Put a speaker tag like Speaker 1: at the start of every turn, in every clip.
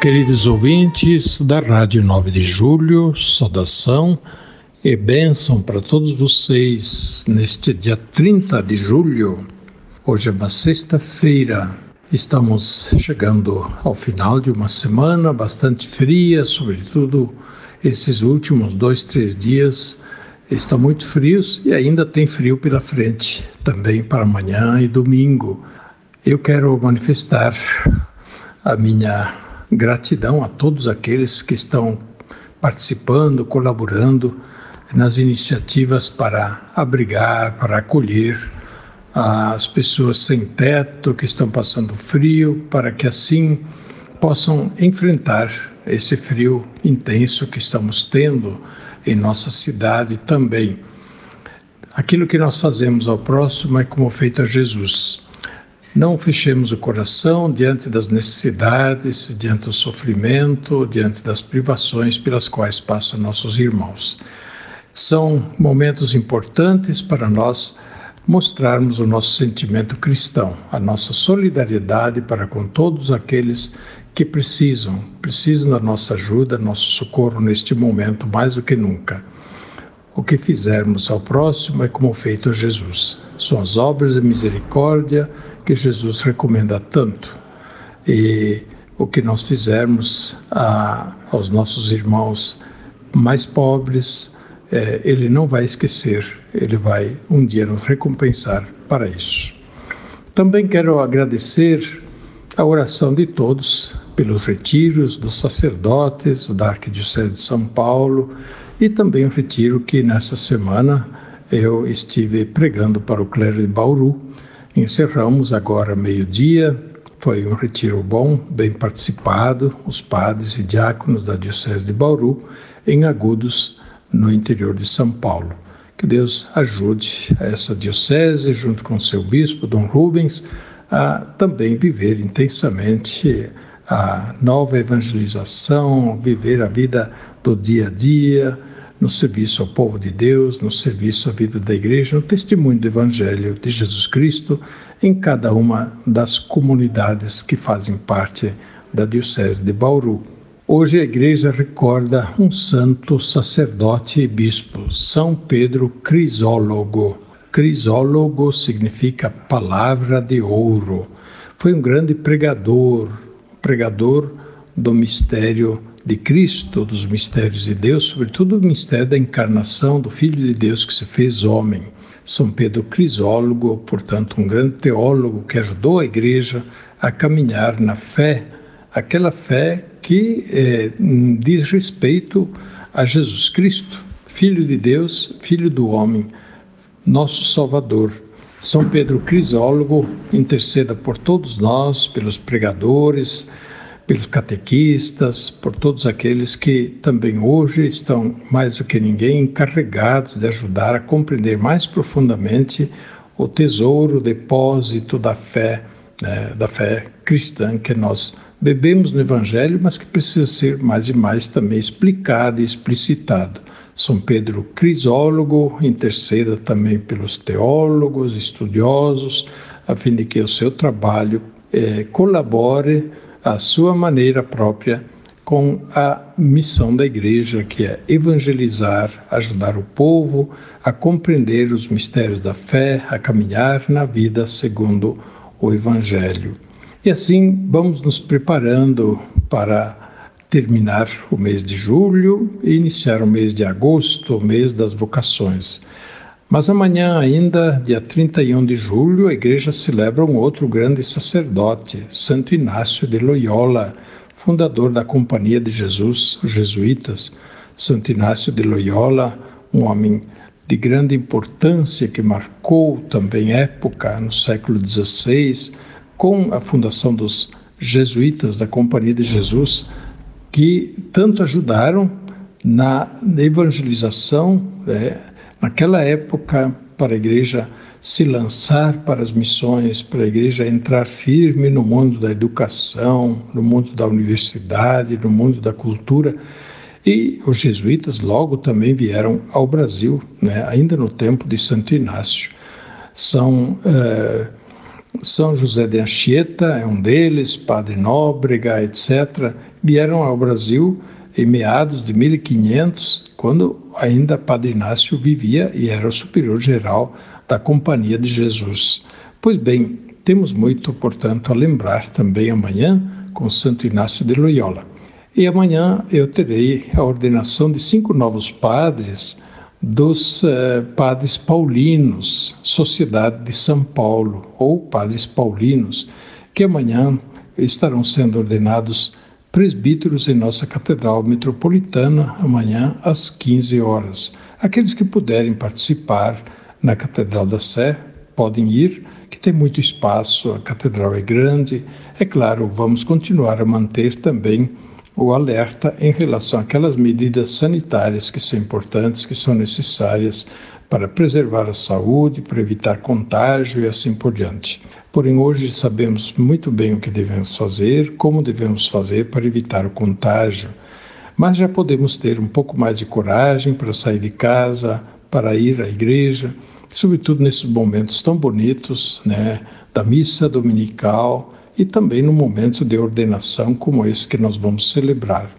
Speaker 1: Queridos ouvintes da Rádio 9 de Julho, saudação e bênção para todos vocês neste dia 30 de julho. Hoje é uma sexta-feira. Estamos chegando ao final de uma semana bastante fria, sobretudo esses últimos dois, três dias estão muito frios e ainda tem frio pela frente, também para amanhã e domingo. Eu quero manifestar a minha gratidão a todos aqueles que estão participando, colaborando nas iniciativas para abrigar, para acolher as pessoas sem teto que estão passando frio, para que assim possam enfrentar esse frio intenso que estamos tendo em nossa cidade também. Aquilo que nós fazemos ao próximo é como feito a Jesus. Não fechemos o coração diante das necessidades, diante do sofrimento, diante das privações pelas quais passam nossos irmãos. São momentos importantes para nós mostrarmos o nosso sentimento cristão, a nossa solidariedade para com todos aqueles que precisam, precisam da nossa ajuda, nosso socorro neste momento mais do que nunca. O que fizermos ao próximo é como feito a Jesus. São as obras de misericórdia que Jesus recomenda tanto. E o que nós fizermos a, aos nossos irmãos mais pobres, é, ele não vai esquecer, ele vai um dia nos recompensar para isso. Também quero agradecer a oração de todos pelos retiros dos sacerdotes da Arquidiocese de São Paulo e também o retiro que nessa semana eu estive pregando para o clero de Bauru. Encerramos agora meio-dia. Foi um retiro bom, bem participado, os padres e diáconos da Diocese de Bauru, em Agudos, no interior de São Paulo. Que Deus ajude essa diocese, junto com seu bispo, Dom Rubens, a também viver intensamente a nova evangelização, viver a vida do dia a dia, no serviço ao povo de Deus, no serviço à vida da igreja, no testemunho do Evangelho de Jesus Cristo em cada uma das comunidades que fazem parte da Diocese de Bauru. Hoje a igreja recorda um santo sacerdote e bispo, São Pedro Crisólogo. Crisólogo significa palavra de ouro. Foi um grande pregador, pregador do mistério de Cristo, dos mistérios de Deus, sobretudo o mistério da encarnação do Filho de Deus que se fez homem. São Pedro Crisólogo, portanto, um grande teólogo que ajudou a igreja a caminhar na fé aquela fé que é, diz respeito a Jesus Cristo, Filho de Deus, Filho do homem, nosso Salvador. São Pedro Crisólogo interceda por todos nós, pelos pregadores, pelos catequistas, por todos aqueles que também hoje estão mais do que ninguém encarregados de ajudar a compreender mais profundamente o tesouro, o depósito da fé, né, da fé cristã que nós bebemos no Evangelho, mas que precisa ser mais e mais também explicado e explicitado. São Pedro Crisólogo interceda também pelos teólogos, estudiosos, a fim de que o seu trabalho eh, colabore à sua maneira própria com a missão da igreja, que é evangelizar, ajudar o povo a compreender os mistérios da fé, a caminhar na vida segundo o Evangelho. E assim vamos nos preparando para terminar o mês de julho e iniciar o mês de agosto, o mês das vocações. Mas amanhã, ainda, dia 31 de julho, a igreja celebra um outro grande sacerdote, Santo Inácio de Loyola, fundador da Companhia de Jesus, os jesuítas. Santo Inácio de Loyola, um homem de grande importância que marcou também época no século XVI com a fundação dos jesuítas da Companhia de Jesus, que tanto ajudaram na evangelização, é, naquela época, para a igreja se lançar para as missões, para a igreja entrar firme no mundo da educação, no mundo da universidade, no mundo da cultura. E os jesuítas logo também vieram ao Brasil, né, ainda no tempo de Santo Inácio. São, eh, São José de Anchieta é um deles, Padre Nóbrega, etc., vieram ao Brasil em meados de 1500, quando ainda Padre Inácio vivia e era o superior geral da Companhia de Jesus. Pois bem, temos muito, portanto, a lembrar também amanhã com Santo Inácio de Loyola. E amanhã eu terei a ordenação de cinco novos padres dos eh, padres paulinos, Sociedade de São Paulo, ou padres paulinos, que amanhã estarão sendo ordenados presbíteros em nossa Catedral Metropolitana, amanhã às 15 horas. Aqueles que puderem participar na Catedral da Sé podem ir, que tem muito espaço, a catedral é grande. É claro, vamos continuar a manter também o alerta em relação àquelas medidas sanitárias que são importantes, que são necessárias para preservar a saúde, para evitar contágio e assim por diante. Porém, hoje sabemos muito bem o que devemos fazer, como devemos fazer para evitar o contágio. Mas já podemos ter um pouco mais de coragem para sair de casa, para ir à igreja, sobretudo nesses momentos tão bonitos, né, da missa dominical e também no momento de ordenação como esse que nós vamos celebrar.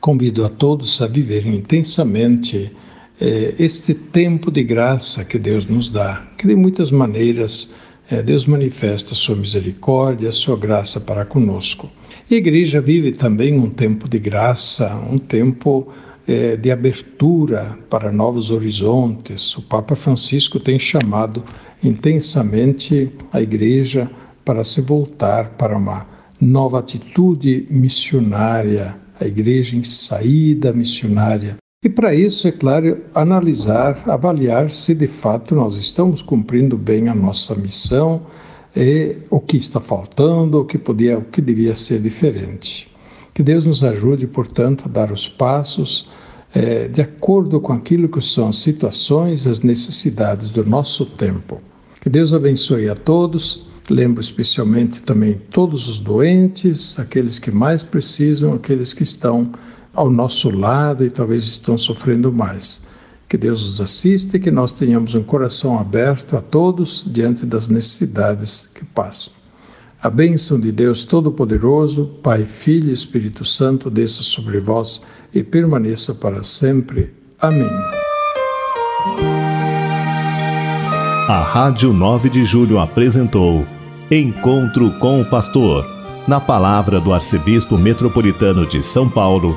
Speaker 1: Convido a todos a viverem intensamente eh, este tempo de graça que Deus nos dá, que de muitas maneiras eh, Deus manifesta sua misericórdia, sua graça para conosco. A igreja vive também um tempo de graça, um tempo é, de abertura para novos horizontes. O Papa Francisco tem chamado intensamente a Igreja para se voltar para uma nova atitude missionária, a Igreja em saída missionária. E para isso, é claro, analisar, avaliar se de fato nós estamos cumprindo bem a nossa missão e o que está faltando, o que podia, o que devia ser diferente. Que Deus nos ajude, portanto, a dar os passos é, de acordo com aquilo que são as situações, as necessidades do nosso tempo. Que Deus abençoe a todos. Lembro especialmente também todos os doentes, aqueles que mais precisam, aqueles que estão ao nosso lado e talvez estão sofrendo mais. Que Deus nos assista e que nós tenhamos um coração aberto a todos diante das necessidades que passam. A bênção de Deus Todo-Poderoso, Pai, Filho e Espírito Santo, desça sobre vós e permaneça para sempre. Amém.
Speaker 2: A Rádio 9 de Julho apresentou Encontro com o Pastor, na palavra do Arcebispo Metropolitano de São Paulo,